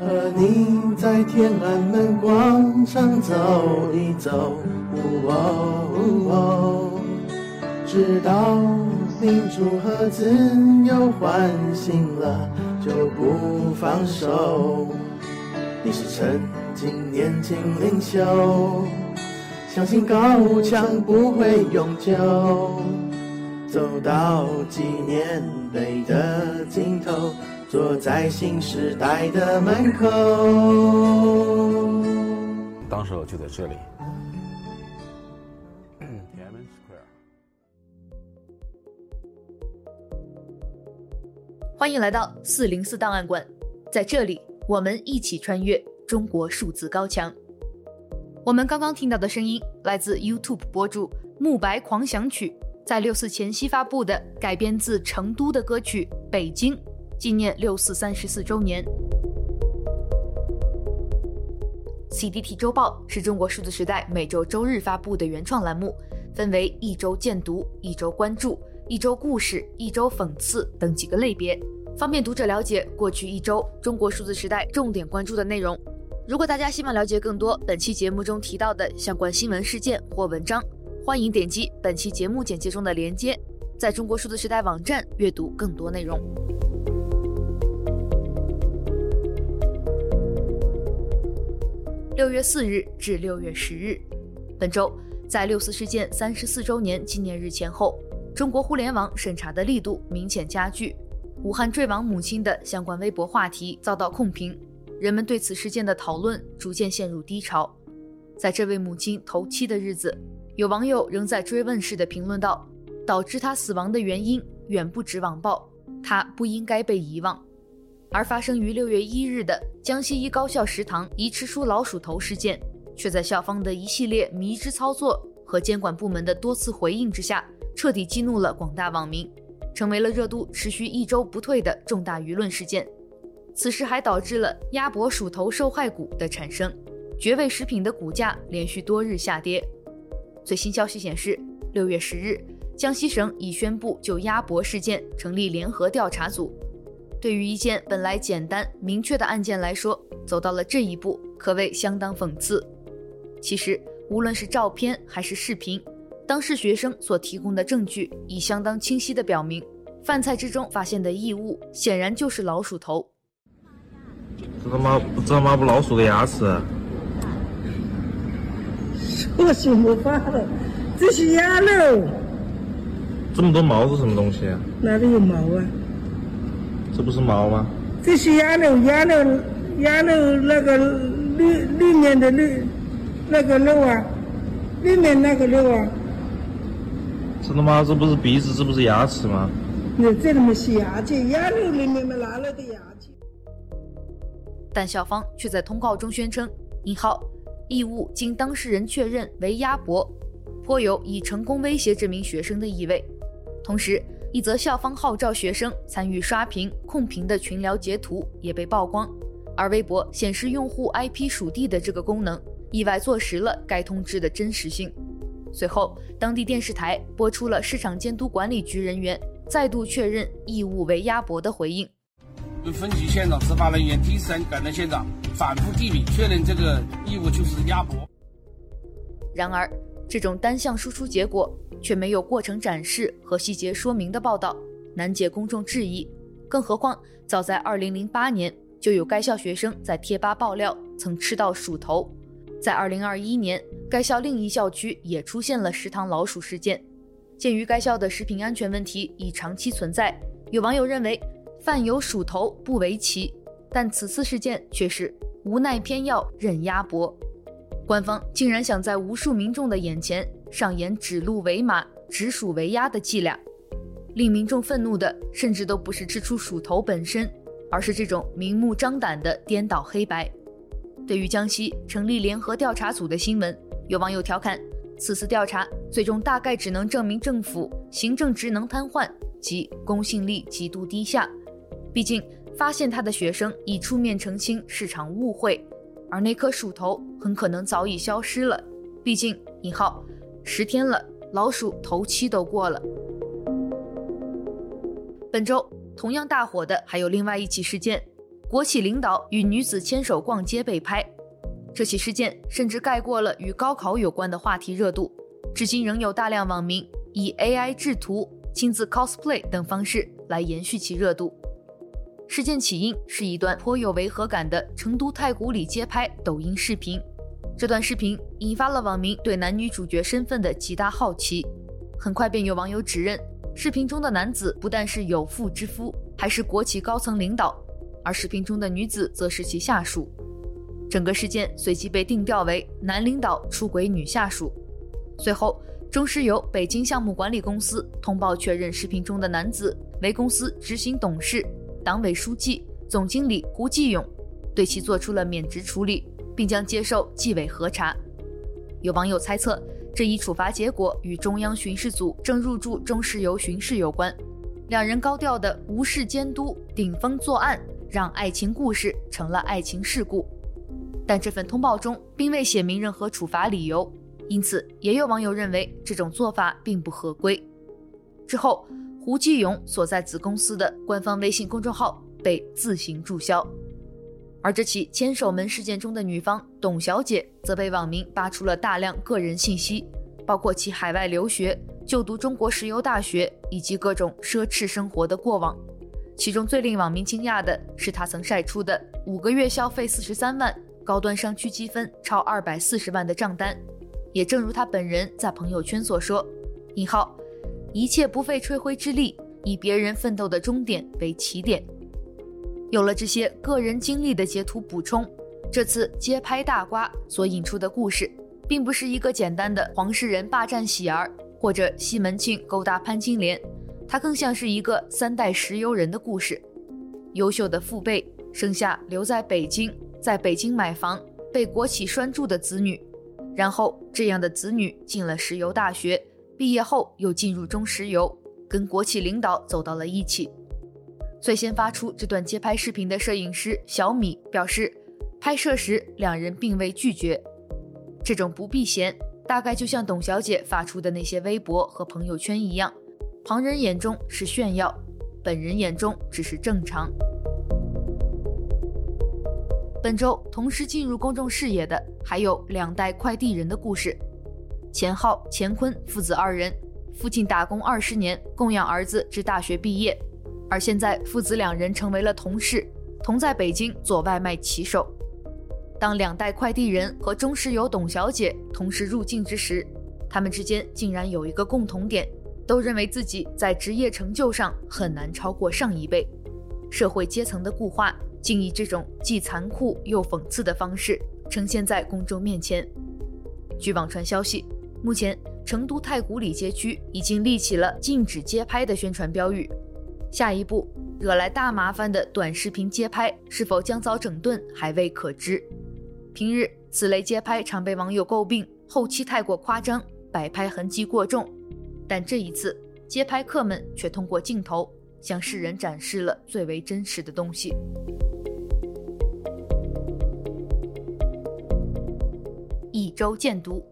和你在天安门广场走一走，哦，直到民主和自由唤醒了，就不放手。你是曾经年轻领袖，相信高墙不会永久。走到纪念碑的尽头，坐在新时代的门口。当时我就在这里。欢迎来到四零四档案馆，在这里，我们一起穿越中国数字高墙。我们刚刚听到的声音来自 YouTube 博主慕白狂想曲。在六四前夕发布的改编自成都的歌曲《北京》，纪念六四三十四周年。CDT 周报是中国数字时代每周周日发布的原创栏目，分为一周荐读、一周关注、一周故事、一周讽刺等几个类别，方便读者了解过去一周中国数字时代重点关注的内容。如果大家希望了解更多本期节目中提到的相关新闻事件或文章，欢迎点击本期节目简介中的链接，在中国数字时代网站阅读更多内容。六月四日至六月十日，本周在六四事件三十四周年纪念日前后，中国互联网审查的力度明显加剧。武汉坠亡母亲的相关微博话题遭到控评，人们对此事件的讨论逐渐陷入低潮。在这位母亲头七的日子，有网友仍在追问式的评论道：“导致她死亡的原因远不止网暴，她不应该被遗忘。”而发生于六月一日的江西一高校食堂遗吃出老鼠头事件，却在校方的一系列迷之操作和监管部门的多次回应之下，彻底激怒了广大网民，成为了热度持续一周不退的重大舆论事件。此时还导致了鸭脖鼠头受害股的产生，绝味食品的股价连续多日下跌。最新消息显示，六月十日，江西省已宣布就鸭脖事件成立联合调查组。对于一件本来简单明确的案件来说，走到了这一步，可谓相当讽刺。其实，无论是照片还是视频，当事学生所提供的证据已相当清晰地表明，饭菜之中发现的异物显然就是老鼠头。这他妈这他妈？不老鼠的牙齿。我心不发了，这是鸭肉。这么多毛是什么东西啊？哪里有毛啊？这不是毛吗？这是鸭肉，鸭肉，鸭肉那个里里面的绿那个肉啊，里面那个肉啊。真的吗？这不是鼻子，这不是牙齿吗？那这里面是牙齿，鸭肉里面嘛拿了的牙齿。但校方却在通告中宣称，引号。异物经当事人确认为鸭脖，颇有以成功威胁这名学生的意味。同时，一则校方号召学生参与刷屏控评的群聊截图也被曝光，而微博显示用户 IP 属地的这个功能，意外坐实了该通知的真实性。随后，当地电视台播出了市场监督管理局人员再度确认义务为鸭脖的回应。分局现场执法人员第一时间赶到现场，反复地比确认这个异物就是鸭脖。然而，这种单向输出结果却没有过程展示和细节说明的报道，难解公众质疑。更何况，早在2008年就有该校学生在贴吧爆料曾吃到鼠头，在2021年，该校另一校区也出现了食堂老鼠事件。鉴于该校的食品安全问题已长期存在，有网友认为。饭有鼠头不为奇，但此次事件却是无奈偏要认鸭脖。官方竟然想在无数民众的眼前上演指鹿为马、指鼠为鸭的伎俩。令民众愤怒的，甚至都不是吃出鼠头本身，而是这种明目张胆的颠倒黑白。对于江西成立联合调查组的新闻，有网友调侃：此次调查最终大概只能证明政府行政职能瘫痪及公信力极度低下。毕竟，发现他的学生已出面澄清是场误会，而那颗鼠头很可能早已消失了。毕竟，引号十天了，老鼠头七都过了。本周同样大火的还有另外一起事件：国企领导与女子牵手逛街被拍。这起事件甚至盖过了与高考有关的话题热度，至今仍有大量网民以 AI 制图、亲自 cosplay 等方式来延续其热度。事件起因是一段颇有违和感的成都太古里街拍抖音视频，这段视频引发了网民对男女主角身份的极大好奇。很快便有网友指认，视频中的男子不但是有妇之夫，还是国企高层领导，而视频中的女子则是其下属。整个事件随即被定调为男领导出轨女下属。随后，中石油北京项目管理公司通报确认，视频中的男子为公司执行董事、党委书记、总经理胡继勇，对其做出了免职处理，并将接受纪委核查。有网友猜测，这一处罚结果与中央巡视组正入驻中石油巡视有关。两人高调的无视监督、顶风作案，让爱情故事成了爱情事故。但这份通报中并未写明任何处罚理由，因此也有网友认为这种做法并不合规。之后，胡继勇所在子公司的官方微信公众号被自行注销，而这起牵手门事件中的女方董小姐则被网民扒出了大量个人信息，包括其海外留学、就读中国石油大学以及各种奢侈生活的过往。其中最令网民惊讶的是，她曾晒出的五个月消费四十三万。高端商区积分超二百四十万的账单，也正如她本人在朋友圈所说：“引号，一切不费吹灰之力，以别人奋斗的终点为起点。”有了这些个人经历的截图补充，这次街拍大瓜所引出的故事，并不是一个简单的黄世仁霸占喜儿或者西门庆勾搭潘金莲，它更像是一个三代石油人的故事。优秀的父辈生下留在北京。在北京买房被国企拴住的子女，然后这样的子女进了石油大学，毕业后又进入中石油，跟国企领导走到了一起。最先发出这段街拍视频的摄影师小米表示，拍摄时两人并未拒绝。这种不避嫌，大概就像董小姐发出的那些微博和朋友圈一样，旁人眼中是炫耀，本人眼中只是正常。本周同时进入公众视野的还有两代快递人的故事。钱浩、钱坤父子二人，父亲打工二十年，供养儿子至大学毕业，而现在父子两人成为了同事，同在北京做外卖骑手。当两代快递人和中石油董小姐同时入境之时，他们之间竟然有一个共同点，都认为自己在职业成就上很难超过上一辈，社会阶层的固化。竟以这种既残酷又讽刺的方式呈现在公众面前。据网传消息，目前成都太古里街区已经立起了禁止街拍的宣传标语。下一步惹来大麻烦的短视频街拍是否将遭整顿，还未可知。平日此类街拍常被网友诟病后期太过夸张，摆拍痕迹过重，但这一次街拍客们却通过镜头向世人展示了最为真实的东西。一周见读。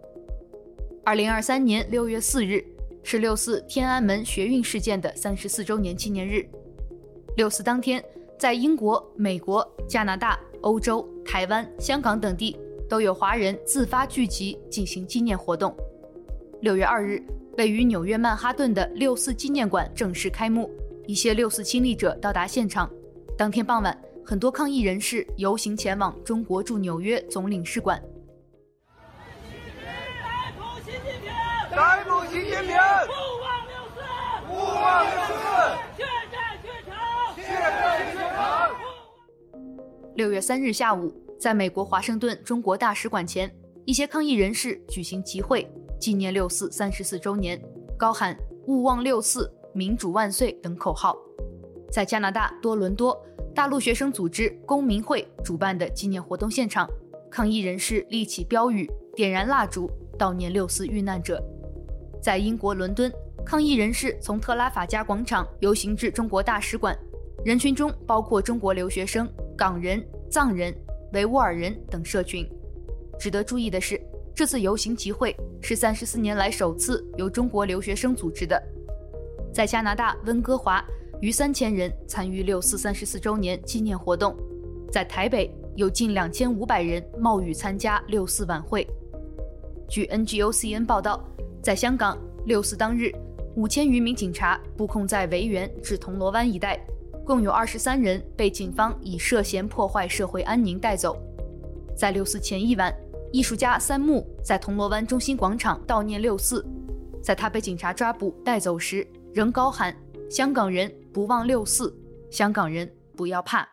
二零二三年六月四日是六四天安门学运事件的三十四周年纪念日。六四当天，在英国、美国、加拿大、欧洲、台湾、香港等地都有华人自发聚集进行纪念活动。六月二日，位于纽约曼哈顿的六四纪念馆正式开幕，一些六四亲历者到达现场。当天傍晚，很多抗议人士游行前往中国驻纽约总领事馆。逮捕习近平！勿忘六四！勿忘六四！血债血偿！血债血偿！六月三日下午，在美国华盛顿中国大使馆前，一些抗议人士举行集会，纪念六四三十四周年，高喊“勿忘六四，民主万岁”等口号。在加拿大多伦多，大陆学生组织公民会主办的纪念活动现场，抗议人士立起标语，点燃蜡烛，悼念六四遇难者。在英国伦敦，抗议人士从特拉法加广场游行至中国大使馆，人群中包括中国留学生、港人、藏人、维吾尔人等社群。值得注意的是，这次游行集会是三十四年来首次由中国留学生组织的。在加拿大温哥华，逾三千人参与六四三十四周年纪念活动，在台北有近两千五百人冒雨参加六四晚会。据 NGOCN 报道，在香港六四当日，五千余名警察布控在维园至铜锣湾一带，共有二十三人被警方以涉嫌破坏社会安宁带走。在六四前一晚，艺术家三木在铜锣湾中心广场悼念六四，在他被警察抓捕带走时，仍高喊“香港人不忘六四，香港人不要怕”。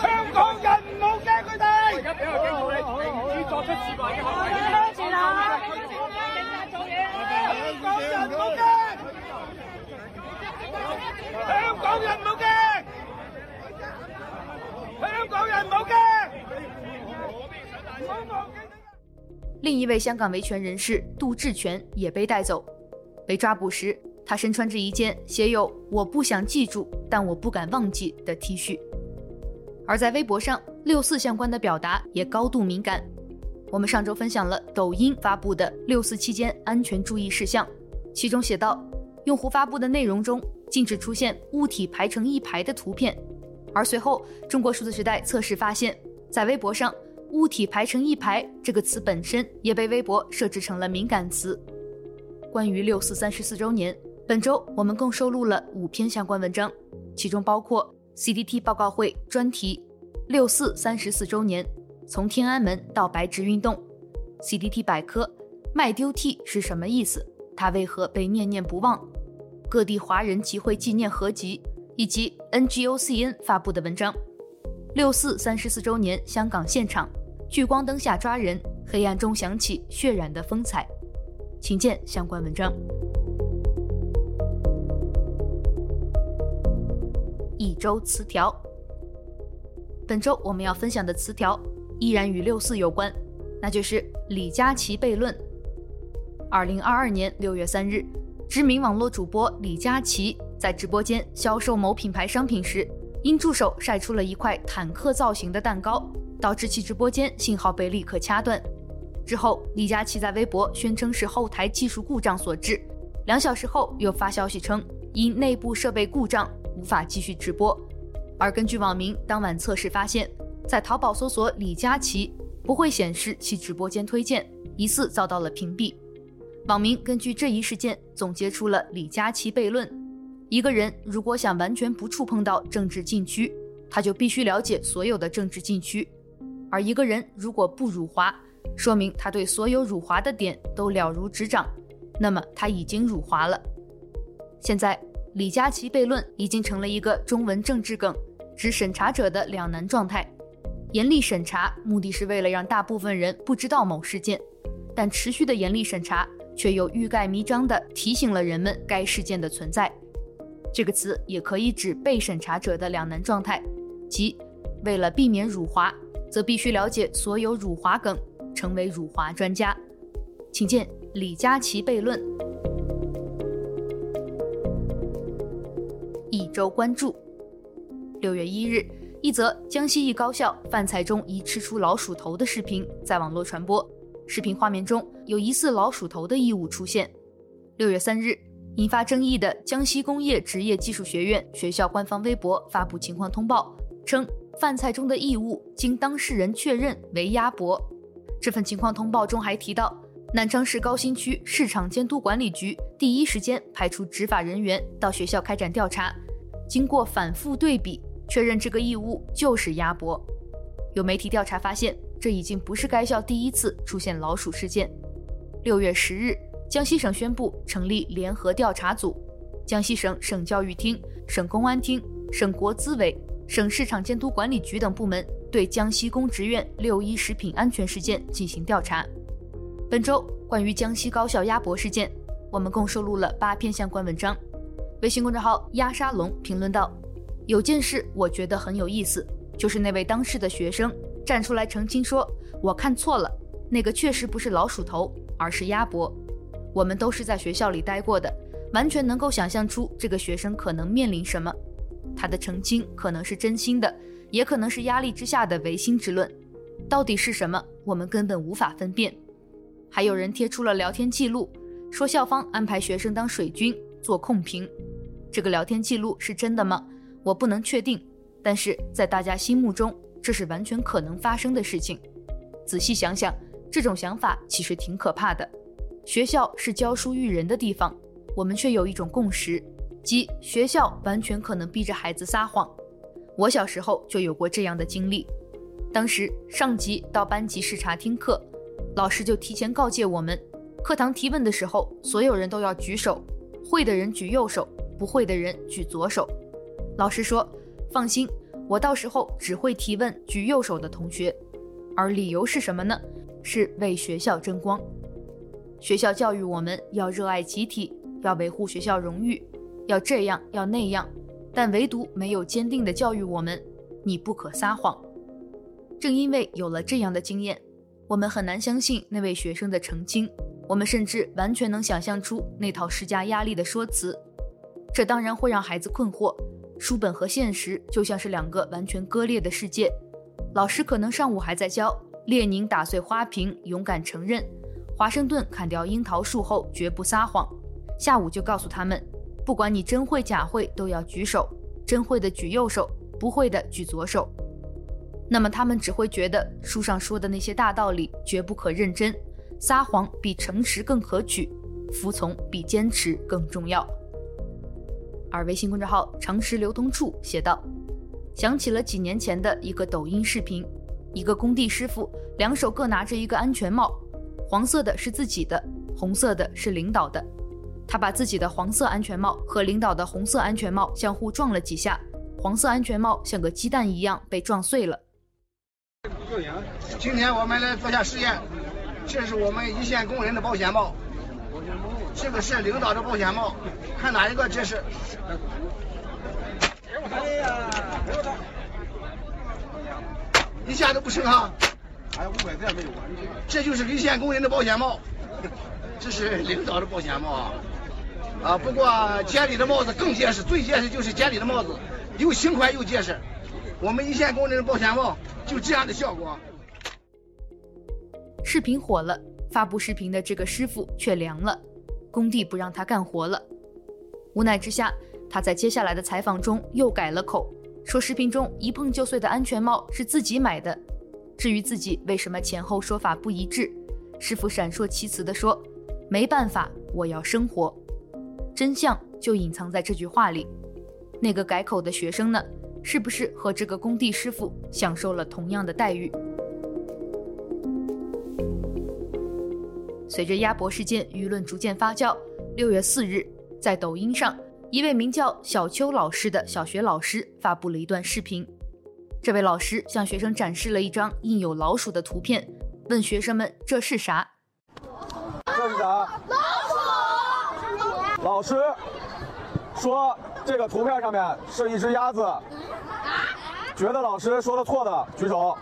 香港人唔好惊佢哋，我而家俾个机会你，你作出示行为。香港人唔好惊，香港人唔好惊，香港人唔好惊。另一位香港维权人士杜志全也被带走，被抓捕时，他身穿着一件写有“我不想记住，但我不敢忘记”的 T 恤。而在微博上，六四相关的表达也高度敏感。我们上周分享了抖音发布的六四期间安全注意事项，其中写道，用户发布的内容中禁止出现物体排成一排的图片。而随后，中国数字时代测试发现，在微博上，“物体排成一排”这个词本身也被微博设置成了敏感词。关于六四三十四周年，本周我们共收录了五篇相关文章，其中包括。CDT 报告会专题：六四三十四周年，从天安门到白纸运动。CDT 百科：卖丢 T 是什么意思？它为何被念念不忘？各地华人集会纪念合集，以及 NGOCN 发布的文章：六四三十四周年香港现场，聚光灯下抓人，黑暗中响起血染的风采。请见相关文章。一周词条。本周我们要分享的词条依然与六四有关，那就是李佳琦悖论。二零二二年六月三日，知名网络主播李佳琦在直播间销售某品牌商品时，因助手晒出了一块坦克造型的蛋糕，导致其直播间信号被立刻掐断。之后，李佳琦在微博宣称是后台技术故障所致，两小时后又发消息称因内部设备故障。无法继续直播，而根据网民当晚测试发现，在淘宝搜索李佳琦不会显示其直播间推荐，疑似遭到了屏蔽。网民根据这一事件总结出了李佳琦悖论：一个人如果想完全不触碰到政治禁区，他就必须了解所有的政治禁区；而一个人如果不辱华，说明他对所有辱华的点都了如指掌，那么他已经辱华了。现在。李佳琦悖论已经成了一个中文政治梗，指审查者的两难状态：严厉审查目的是为了让大部分人不知道某事件，但持续的严厉审查却又欲盖弥彰地提醒了人们该事件的存在。这个词也可以指被审查者的两难状态，即为了避免辱华，则必须了解所有辱华梗，成为辱华专家。请见李佳琦悖论。一周关注。六月一日，一则江西一高校饭菜中疑吃出老鼠头的视频在网络传播。视频画面中有疑似老鼠头的异物出现。六月三日，引发争议的江西工业职业技术学院学校官方微博发布情况通报，称饭菜中的异物经当事人确认为鸭脖。这份情况通报中还提到，南昌市高新区市场监督管理局第一时间派出执法人员到学校开展调查，经过反复对比，确认这个异物就是鸭脖。有媒体调查发现，这已经不是该校第一次出现老鼠事件。六月十日，江西省宣布成立联合调查组，江西省省教育厅、省公安厅、省国资委、省市场监督管理局等部门对江西公职院六一食品安全事件进行调查。本周关于江西高校鸭脖事件，我们共收录了八篇相关文章。微信公众号“鸭沙龙”评论道：“有件事我觉得很有意思，就是那位当事的学生站出来澄清说，我看错了，那个确实不是老鼠头，而是鸭脖。我们都是在学校里待过的，完全能够想象出这个学生可能面临什么。他的澄清可能是真心的，也可能是压力之下的违心之论。到底是什么，我们根本无法分辨。”还有人贴出了聊天记录，说校方安排学生当水军做控评。这个聊天记录是真的吗？我不能确定，但是在大家心目中，这是完全可能发生的事情。仔细想想，这种想法其实挺可怕的。学校是教书育人的地方，我们却有一种共识，即学校完全可能逼着孩子撒谎。我小时候就有过这样的经历，当时上级到班级视察听课，老师就提前告诫我们，课堂提问的时候，所有人都要举手，会的人举右手，不会的人举左手。老师说：“放心，我到时候只会提问举右手的同学。”而理由是什么呢？是为学校争光。学校教育我们要热爱集体，要维护学校荣誉，要这样要那样，但唯独没有坚定地教育我们：你不可撒谎。正因为有了这样的经验，我们很难相信那位学生的澄清。我们甚至完全能想象出那套施加压力的说辞。这当然会让孩子困惑。书本和现实就像是两个完全割裂的世界。老师可能上午还在教列宁打碎花瓶，勇敢承认。华盛顿砍掉樱桃树后绝不撒谎，下午就告诉他们，不管你真会假会都要举手，真会的举右手，不会的举左手。那么他们只会觉得书上说的那些大道理绝不可认真，撒谎比诚实更可取，服从比坚持更重要。而微信公众号常识流通处写道，想起了几年前的一个抖音视频，一个工地师傅两手各拿着一个安全帽。黄色的是自己的，红色的是领导的。他把自己的黄色安全帽和领导的红色安全帽相互撞了几下，黄色安全帽像个鸡蛋一样被撞碎了。今天我们来做下实验，这是我们一线工人的保险帽，这个是领导的保险帽，看哪一个这是？哎呀，一下都不剩哈。还有五百块没有啊？这就是一线工人的保险帽，这是领导的保险帽啊！啊，不过监理的帽子更结实，最结实就是监理的帽子，又轻快又结实。我们一线工人的保险帽就这样的效果。视频火了，发布视频的这个师傅却凉了，工地不让他干活了。无奈之下，他在接下来的采访中又改了口，说视频中一碰就碎的安全帽是自己买的。至于自己为什么前后说法不一致，师傅闪烁其词地说：“没办法，我要生活。”真相就隐藏在这句话里。那个改口的学生呢？是不是和这个工地师傅享受了同样的待遇？随着鸭脖事件舆论逐渐发酵，六月四日，在抖音上，一位名叫小邱老师的小学老师发布了一段视频。这位老师向学生展示了一张印有老鼠的图片，问学生们：“这是啥？”这是啥？老鼠。老师说：“这个图片上面是一只鸭子。”觉得老师说的错的举手。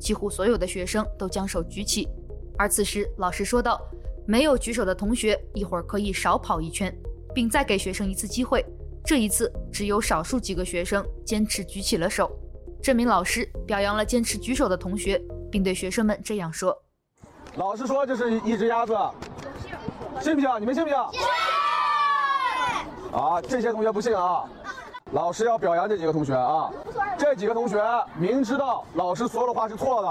几乎所有的学生都将手举起，而此时老师说道：“没有举手的同学，一会儿可以少跑一圈，并再给学生一次机会。这一次，只有少数几个学生坚持举起了手。”这名老师表扬了坚持举手的同学，并对学生们这样说：“老师说这是一只鸭子，信不信？你们信不信？信！啊，这些同学不信啊！老师要表扬这几个同学啊！这几个同学明知道老师所有的话是错的，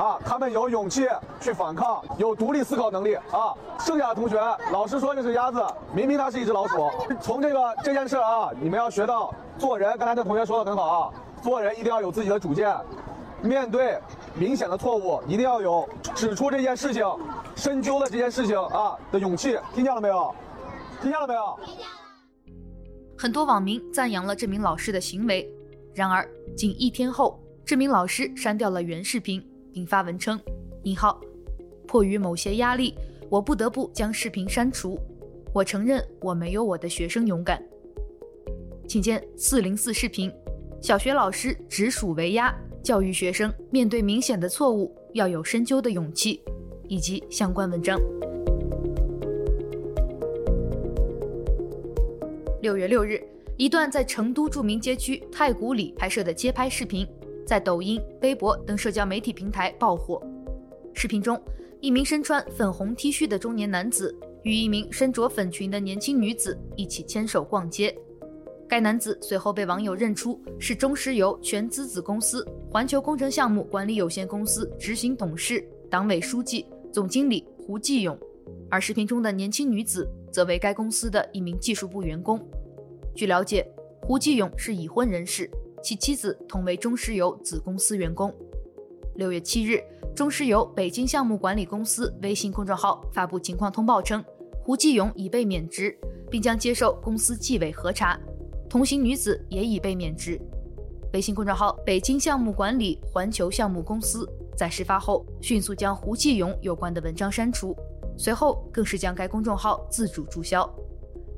啊，他们有勇气去反抗，有独立思考能力啊！剩下的同学，老师说这是鸭子，明明它是一只老鼠。从这个这件事啊，你们要学到做人。刚才这同学说的很好啊。”做人一定要有自己的主见，面对明显的错误，一定要有指出这件事情、深究的这件事情啊的勇气。听见了没有？听见了没有？很多网民赞扬了这名老师的行为，然而仅一天后，这名老师删掉了原视频，并发文称：“引号，迫于某些压力，我不得不将视频删除。我承认我没有我的学生勇敢。”请见四零四视频。小学老师直属为压，教育学生面对明显的错误要有深究的勇气，以及相关文章。六月六日，一段在成都著名街区太古里拍摄的街拍视频，在抖音、微博等社交媒体平台爆火。视频中，一名身穿粉红 T 恤的中年男子与一名身着粉裙的年轻女子一起牵手逛街。该男子随后被网友认出是中石油全资子公司环球工程项目管理有限公司执行董事、党委书记、总经理胡继勇，而视频中的年轻女子则为该公司的一名技术部员工。据了解，胡继勇是已婚人士，其妻子同为中石油子公司员工。六月七日，中石油北京项目管理公司微信公众号发布情况通报称，胡继勇已被免职，并将接受公司纪委核查。同行女子也已被免职。微信公众号“北京项目管理环球项目公司”在事发后迅速将胡继勇有关的文章删除，随后更是将该公众号自主注销。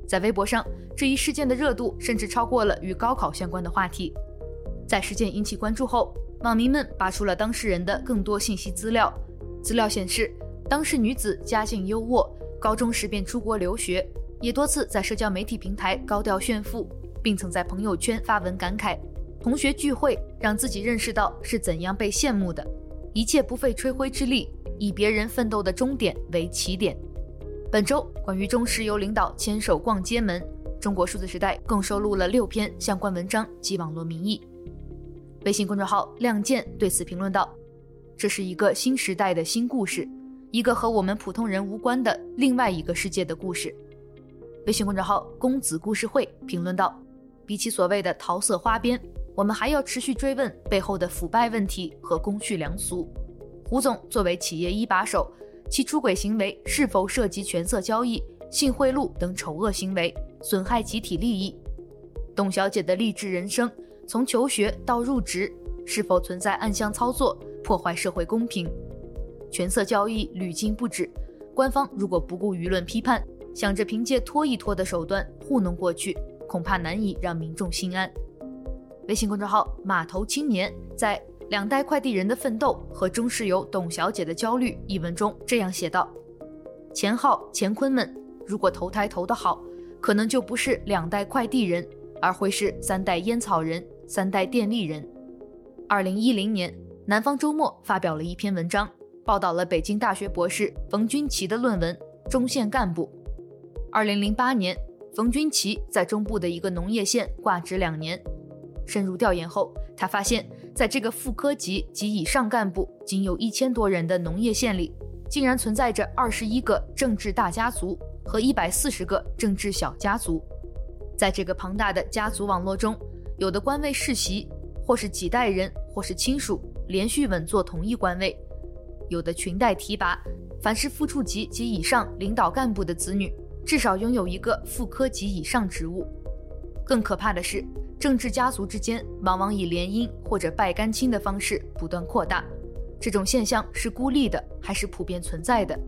在微博上，这一事件的热度甚至超过了与高考相关的话题。在事件引起关注后，网民们扒出了当事人的更多信息资料。资料显示，当事女子家境优渥，高中时便出国留学，也多次在社交媒体平台高调炫富。并曾在朋友圈发文感慨：“同学聚会让自己认识到是怎样被羡慕的，一切不费吹灰之力，以别人奋斗的终点为起点。”本周关于中石油领导牵手逛街门，中国数字时代共收录了六篇相关文章及网络民意。微信公众号“亮剑”对此评论道：“这是一个新时代的新故事，一个和我们普通人无关的另外一个世界的故事。”微信公众号“公子故事会”评论道。比起所谓的桃色花边，我们还要持续追问背后的腐败问题和公序良俗。胡总作为企业一把手，其出轨行为是否涉及权色交易、性贿赂等丑恶行为，损害集体利益？董小姐的励志人生，从求学到入职，是否存在暗箱操作，破坏社会公平？权色交易屡禁不止，官方如果不顾舆论批判，想着凭借拖一拖的手段糊弄过去。恐怕难以让民众心安。微信公众号“码头青年”在《两代快递人的奋斗和中石油董小姐的焦虑》一文中这样写道：“钱浩、钱坤们如果投胎投得好，可能就不是两代快递人，而会是三代烟草人、三代电力人。”二零一零年，南方周末发表了一篇文章，报道了北京大学博士冯军奇的论文《中线干部》。二零零八年。冯军奇在中部的一个农业县挂职两年，深入调研后，他发现，在这个副科级及以上干部仅有一千多人的农业县里，竟然存在着二十一个政治大家族和一百四十个政治小家族。在这个庞大的家族网络中，有的官位世袭，或是几代人，或是亲属连续稳坐同一官位；有的裙带提拔，凡是副处级及以上领导干部的子女。至少拥有一个副科级以上职务。更可怕的是，政治家族之间往往以联姻或者拜干亲的方式不断扩大。这种现象是孤立的还是普遍存在的？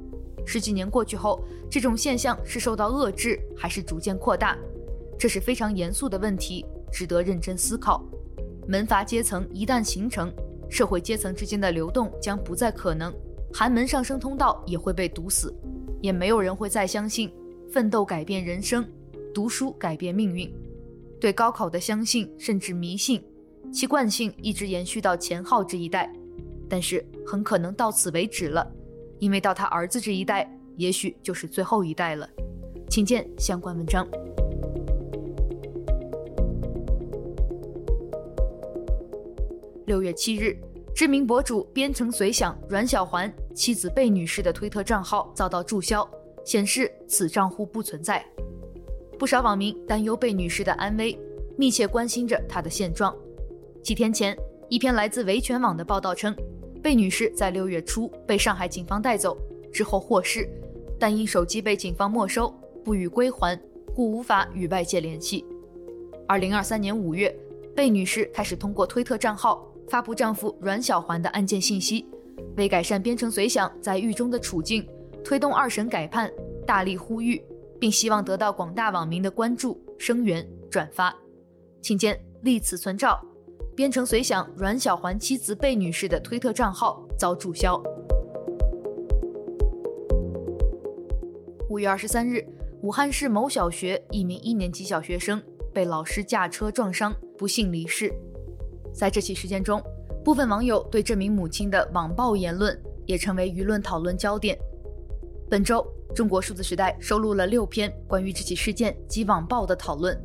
十几年过去后，这种现象是受到遏制还是逐渐扩大？这是非常严肃的问题，值得认真思考。门阀阶层一旦形成，社会阶层之间的流动将不再可能，寒门上升通道也会被堵死，也没有人会再相信。奋斗改变人生，读书改变命运。对高考的相信甚至迷信，其惯性一直延续到钱浩这一代，但是很可能到此为止了，因为到他儿子这一代，也许就是最后一代了。请见相关文章。六月七日，知名博主边城随想阮小环妻子贝女士的推特账号遭到注销。显示此账户不存在，不少网民担忧贝女士的安危，密切关心着她的现状。几天前，一篇来自维权网的报道称，贝女士在六月初被上海警方带走之后获释，但因手机被警方没收，不予归还，故无法与外界联系。二零二三年五月，贝女士开始通过推特账号发布丈夫阮小环的案件信息，为改善边城随想在狱中的处境。推动二审改判，大力呼吁，并希望得到广大网民的关注、声援、转发。请见历此存照。编程随想阮小环妻子贝女士的推特账号遭注销。五月二十三日，武汉市某小学一名一年级小学生被老师驾车撞伤，不幸离世。在这起事件中，部分网友对这名母亲的网暴言论也成为舆论讨论焦点。本周，中国数字时代收录了六篇关于这起事件及网暴的讨论。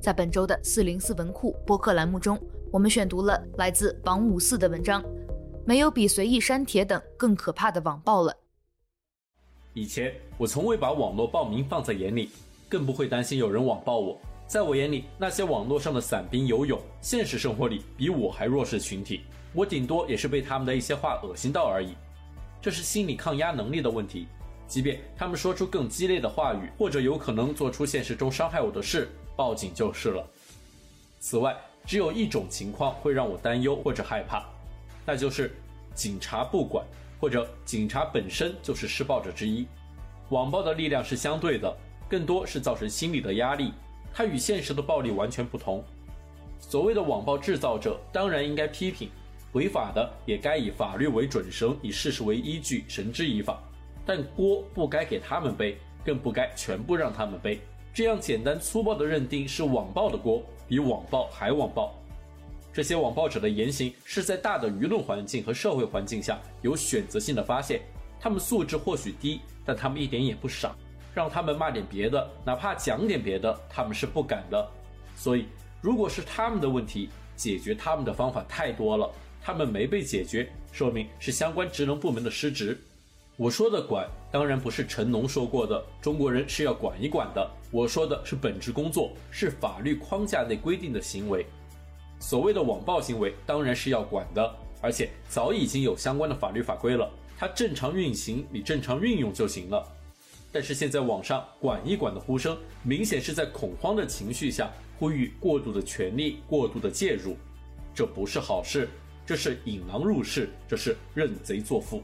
在本周的四零四文库播客栏目中，我们选读了来自王五四的文章。没有比随意删帖等更可怕的网暴了。以前我从未把网络暴民放在眼里，更不会担心有人网暴我。在我眼里，那些网络上的散兵游勇，现实生活里比我还弱势群体，我顶多也是被他们的一些话恶心到而已。这是心理抗压能力的问题。即便他们说出更激烈的话语，或者有可能做出现实中伤害我的事，报警就是了。此外，只有一种情况会让我担忧或者害怕。那就是警察不管，或者警察本身就是施暴者之一。网暴的力量是相对的，更多是造成心理的压力，它与现实的暴力完全不同。所谓的网暴制造者当然应该批评，违法的也该以法律为准绳，以事实为依据，绳之以法。但锅不该给他们背，更不该全部让他们背。这样简单粗暴的认定是网暴的锅，比网暴还网暴。这些网暴者的言行是在大的舆论环境和社会环境下有选择性的发现，他们素质或许低，但他们一点也不傻。让他们骂点别的，哪怕讲点别的，他们是不敢的。所以，如果是他们的问题，解决他们的方法太多了，他们没被解决，说明是相关职能部门的失职。我说的管，当然不是陈龙说过的中国人是要管一管的，我说的是本职工作，是法律框架内规定的行为。所谓的网暴行为当然是要管的，而且早已经有相关的法律法规了，它正常运行，你正常运用就行了。但是现在网上管一管的呼声，明显是在恐慌的情绪下呼吁过度的权力、过度的介入，这不是好事，这是引狼入室，这是认贼作父。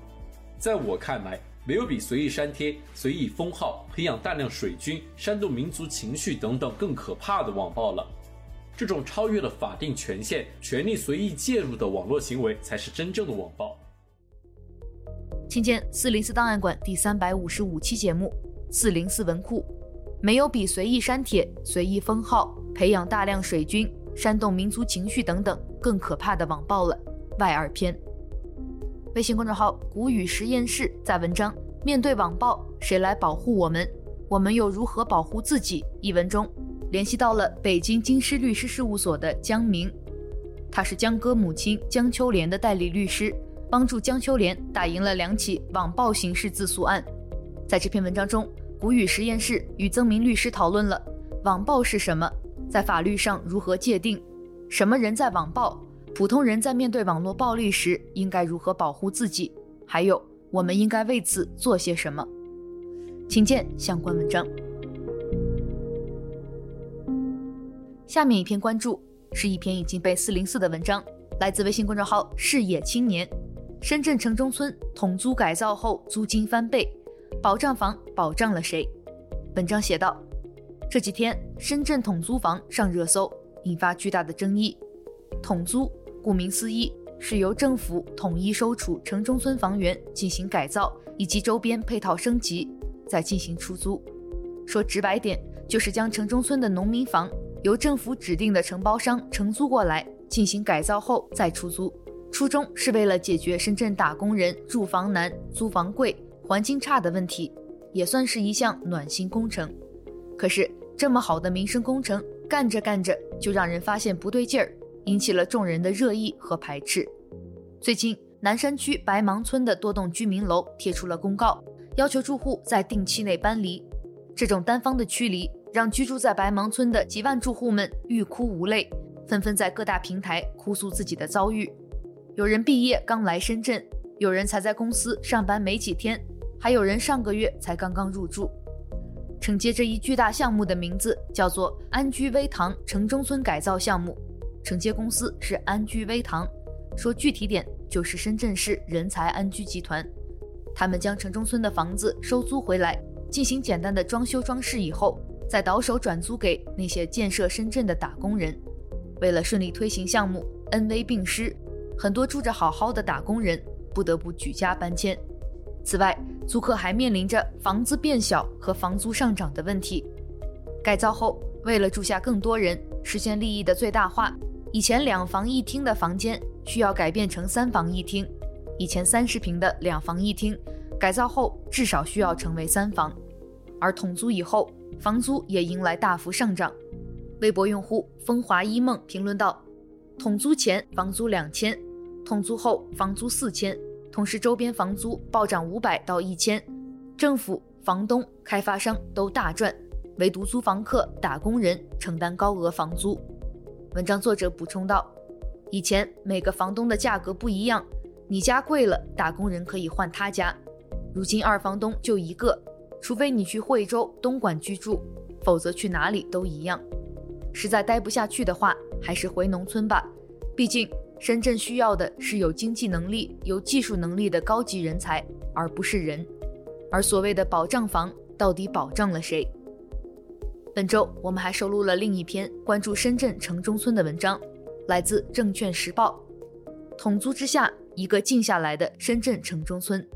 在我看来，没有比随意删帖、随意封号、培养大量水军、煽动民族情绪等等更可怕的网暴了。这种超越了法定权限、权力随意介入的网络行为，才是真正的网暴。请见四零四档案馆第三百五十五期节目《四零四文库》，没有比随意删帖、随意封号、培养大量水军、煽动民族情绪等等更可怕的网暴了。外二篇。微信公众号“古语实验室”在文章《面对网暴，谁来保护我们？我们又如何保护自己？》一文中。联系到了北京京师律师事务所的江明，他是江歌母亲江秋莲的代理律师，帮助江秋莲打赢了两起网暴刑事自诉案。在这篇文章中，古语实验室与曾明律师讨论了网暴是什么，在法律上如何界定，什么人在网暴，普通人在面对网络暴力时应该如何保护自己，还有我们应该为此做些什么。请见相关文章。下面一篇关注是一篇已经被四零四的文章，来自微信公众号视野青年。深圳城中村统租改造后租金翻倍，保障房保障了谁？文章写道：这几天深圳统租房上热搜，引发巨大的争议。统租顾名思义是由政府统一收储城中村房源进行改造以及周边配套升级，再进行出租。说直白点，就是将城中村的农民房。由政府指定的承包商承租过来进行改造后再出租，初衷是为了解决深圳打工人住房难、租房贵、环境差的问题，也算是一项暖心工程。可是这么好的民生工程，干着干着就让人发现不对劲儿，引起了众人的热议和排斥。最近，南山区白芒村的多栋居民楼贴出了公告，要求住户在定期内搬离。这种单方的驱离。让居住在白芒村的几万住户们欲哭无泪，纷纷在各大平台哭诉自己的遭遇。有人毕业刚来深圳，有人才在公司上班没几天，还有人上个月才刚刚入住。承接这一巨大项目的名字叫做“安居微堂城中村改造项目”，承接公司是安居微堂，说具体点就是深圳市人才安居集团。他们将城中村的房子收租回来，进行简单的装修装饰以后。再倒手转租给那些建设深圳的打工人，为了顺利推行项目，恩威并施，很多住着好好的打工人不得不举家搬迁。此外，租客还面临着房子变小和房租上涨的问题。改造后，为了住下更多人，实现利益的最大化，以前两房一厅的房间需要改变成三房一厅，以前三十平的两房一厅，改造后至少需要成为三房，而统租以后。房租也迎来大幅上涨，微博用户风华一梦评论道：“统租前房租两千，统租后房租四千，同时周边房租暴涨五百到一千，政府、房东、开发商都大赚，唯独租房客、打工人承担高额房租。”文章作者补充道：“以前每个房东的价格不一样，你家贵了，打工人可以换他家。如今二房东就一个，除非你去惠州、东莞居住，否则去哪里都一样。”实在待不下去的话，还是回农村吧。毕竟深圳需要的是有经济能力、有技术能力的高级人才，而不是人。而所谓的保障房，到底保障了谁？本周我们还收录了另一篇关注深圳城中村的文章，来自《证券时报》。统租之下，一个静下来的深圳城中村，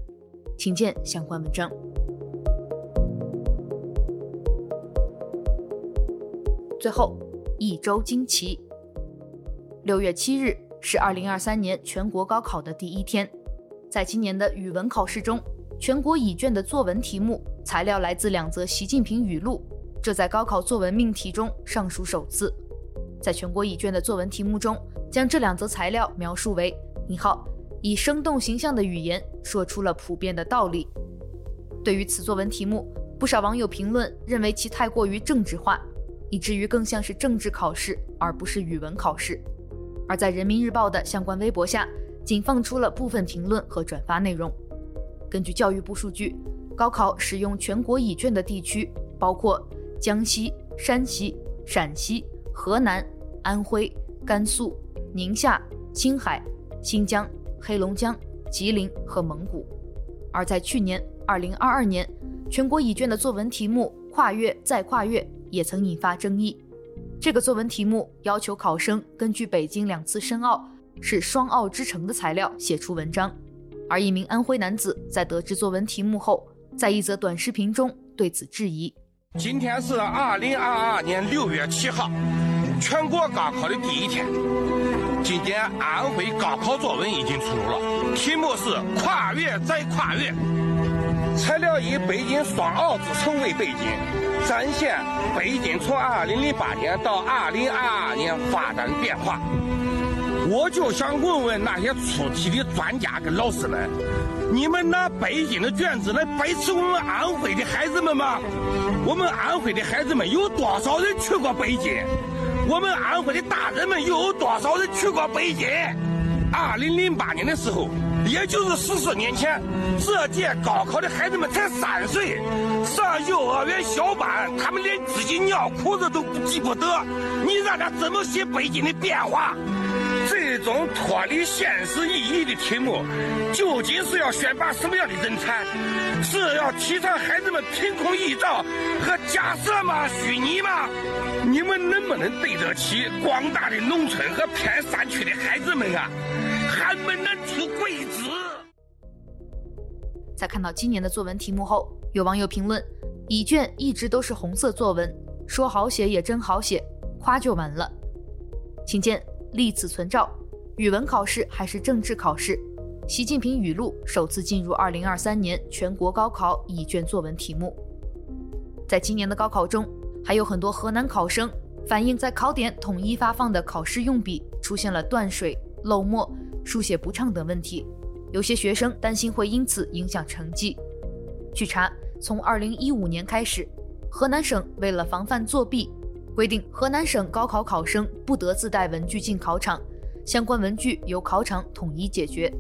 请见相关文章。最后。一周惊奇。六月七日是二零二三年全国高考的第一天，在今年的语文考试中，全国乙卷的作文题目材料来自两则习近平语录，这在高考作文命题中尚属首次。在全国乙卷的作文题目中，将这两则材料描述为“引号以生动形象的语言说出了普遍的道理”。对于此作文题目，不少网友评论认为其太过于政治化。以至于更像是政治考试，而不是语文考试。而在人民日报的相关微博下，仅放出了部分评论和转发内容。根据教育部数据，高考使用全国乙卷的地区包括江西、山西、陕西、河南、安徽、甘肃、宁夏、青海、新疆、黑龙江、吉林和蒙古。而在去年2022年，全国乙卷的作文题目“跨越再跨越”。也曾引发争议。这个作文题目要求考生根据北京两次申奥是双奥之城的材料写出文章，而一名安徽男子在得知作文题目后，在一则短视频中对此质疑。今天是二零二二年六月七号，全国高考的第一天。今年安徽高考作文已经出炉了，题目是跨越再跨越。材料以北京双奥之城为背景，展现北京从二零零八年到二零二二年发展变化。我就想问问那些出题的专家跟老师们，你们拿北京的卷子来背刺我们安徽的孩子们吗？我们安徽的孩子们有多少人去过北京？我们安徽的大人们又有多少人去过北京？二零零八年的时候。也就是十四年前，这届高考的孩子们才三岁，上幼儿园小班，他们连自己尿裤子都记不得，你让他怎么写北京的变化？这种脱离现实意义的题目，究竟是要选拔什么样的人才？是要提倡孩子们凭空臆造和假设吗？虚拟吗？你们能不能对得起广大的农村和偏山区的孩子们啊？还没能出贵子。在看到今年的作文题目后，有网友评论：“乙卷一直都是红色作文，说好写也真好写，夸就完了。”请见历次存照，语文考试还是政治考试？习近平语录首次进入2023年全国高考乙卷作文题目。在今年的高考中，还有很多河南考生反映，在考点统一发放的考试用笔出现了断水、漏墨。书写不畅等问题，有些学生担心会因此影响成绩。据查，从2015年开始，河南省为了防范作弊，规定河南省高考考生不得自带文具进考场，相关文具由考场统一解决。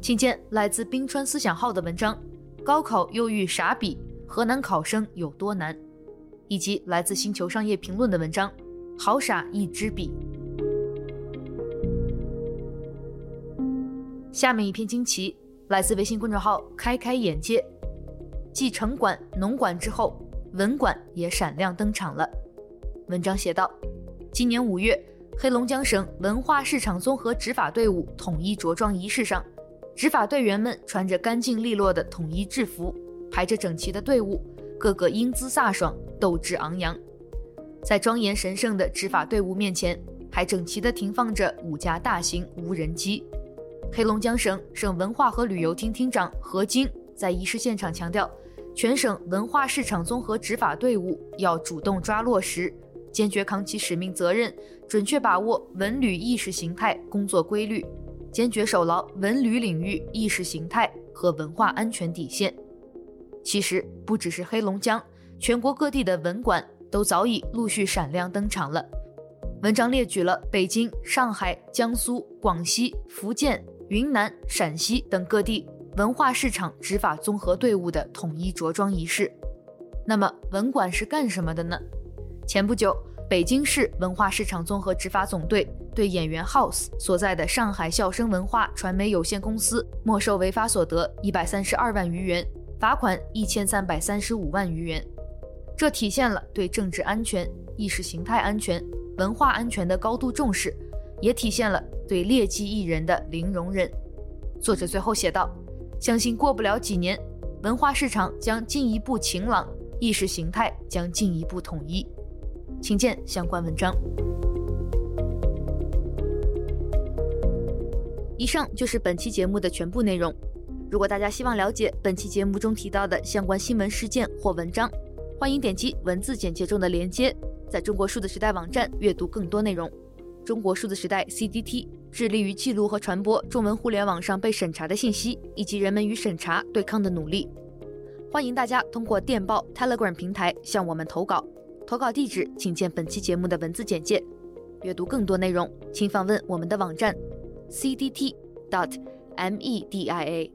请见来自冰川思想号的文章《高考又遇傻笔，河南考生有多难》，以及来自星球商业评论的文章《好傻一支笔》。下面一篇惊奇来自微信公众号“开开眼界”，继城管、农管之后，文管也闪亮登场了。文章写道：今年五月，黑龙江省文化市场综合执法队伍统一着装仪式上，执法队员们穿着干净利落的统一制服，排着整齐的队伍，个个英姿飒爽，斗志昂扬。在庄严神圣的执法队伍面前，还整齐地停放着五架大型无人机。黑龙江省省文化和旅游厅厅长何晶在仪式现场强调，全省文化市场综合执法队伍要主动抓落实，坚决扛起使命责任，准确把握文旅意识形态工作规律，坚决守牢文旅领域意识形态和文化安全底线。其实，不只是黑龙江，全国各地的文馆都早已陆续闪亮登场了。文章列举了北京、上海、江苏、广西、福建、云南、陕西等各地文化市场执法综合队伍的统一着装仪式。那么，文馆是干什么的呢？前不久，北京市文化市场综合执法总队对演员 House 所在的上海笑声文化传媒有限公司没收违法所得一百三十二万余元，罚款一千三百三十五万余元。这体现了对政治安全、意识形态安全。文化安全的高度重视，也体现了对劣迹艺人的零容忍。作者最后写道：“相信过不了几年，文化市场将进一步晴朗，意识形态将进一步统一。”请见相关文章。以上就是本期节目的全部内容。如果大家希望了解本期节目中提到的相关新闻事件或文章，欢迎点击文字简介中的链接。在中国数字时代网站阅读更多内容。中国数字时代 （CDT） 致力于记录和传播中文互联网上被审查的信息，以及人们与审查对抗的努力。欢迎大家通过电报 Telegram 平台向我们投稿，投稿地址请见本期节目的文字简介。阅读更多内容，请访问我们的网站 cdt.dot.media。